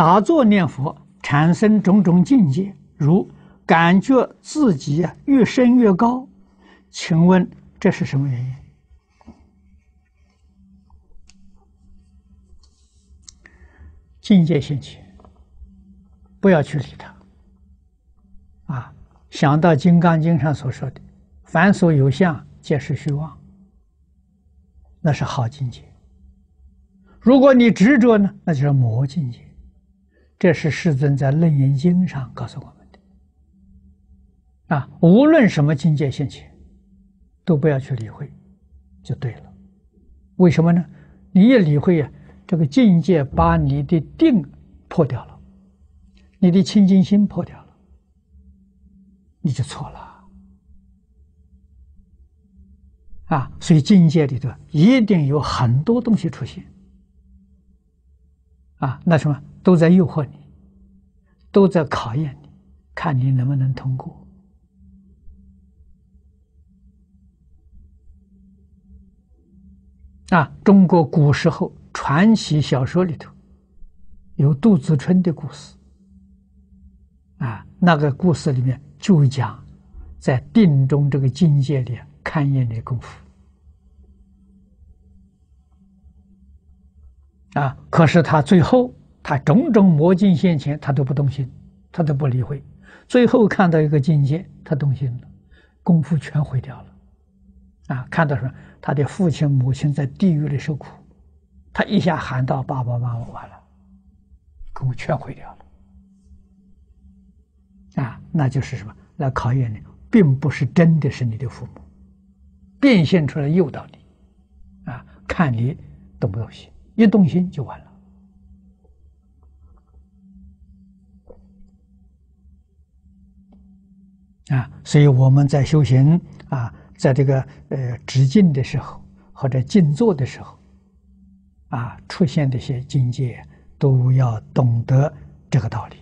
打坐念佛产生种种境界，如感觉自己啊越升越高，请问这是什么原因？境界现前，不要去理它。啊，想到《金刚经》上所说的“凡所有相，皆是虚妄”，那是好境界。如果你执着呢，那就是魔境界。这是世尊在《楞严经》上告诉我们的。啊，无论什么境界现前，都不要去理会，就对了。为什么呢？你一理会呀，这个境界把你的定破掉了，你的清净心破掉了，你就错了。啊，所以境界里头一定有很多东西出现。啊，那什么都在诱惑你，都在考验你，看你能不能通过。啊，中国古时候传奇小说里头有杜子春的故事。啊，那个故事里面就讲在定中这个境界里勘验的功夫。啊！可是他最后，他种种魔境现前，他都不动心，他都不理会。最后看到一个境界，他动心了，功夫全毁掉了。啊！看到什么？他的父亲母亲在地狱里受苦，他一下喊道：“爸爸妈妈，完了，功夫全毁掉了。”啊！那就是什么？来考验你，并不是真的是你的父母，变现出来诱导你，啊！看你动不动心。一动心就完了啊！所以我们在修行啊，在这个呃止静的时候或者静坐的时候啊，出现这些境界，都要懂得这个道理。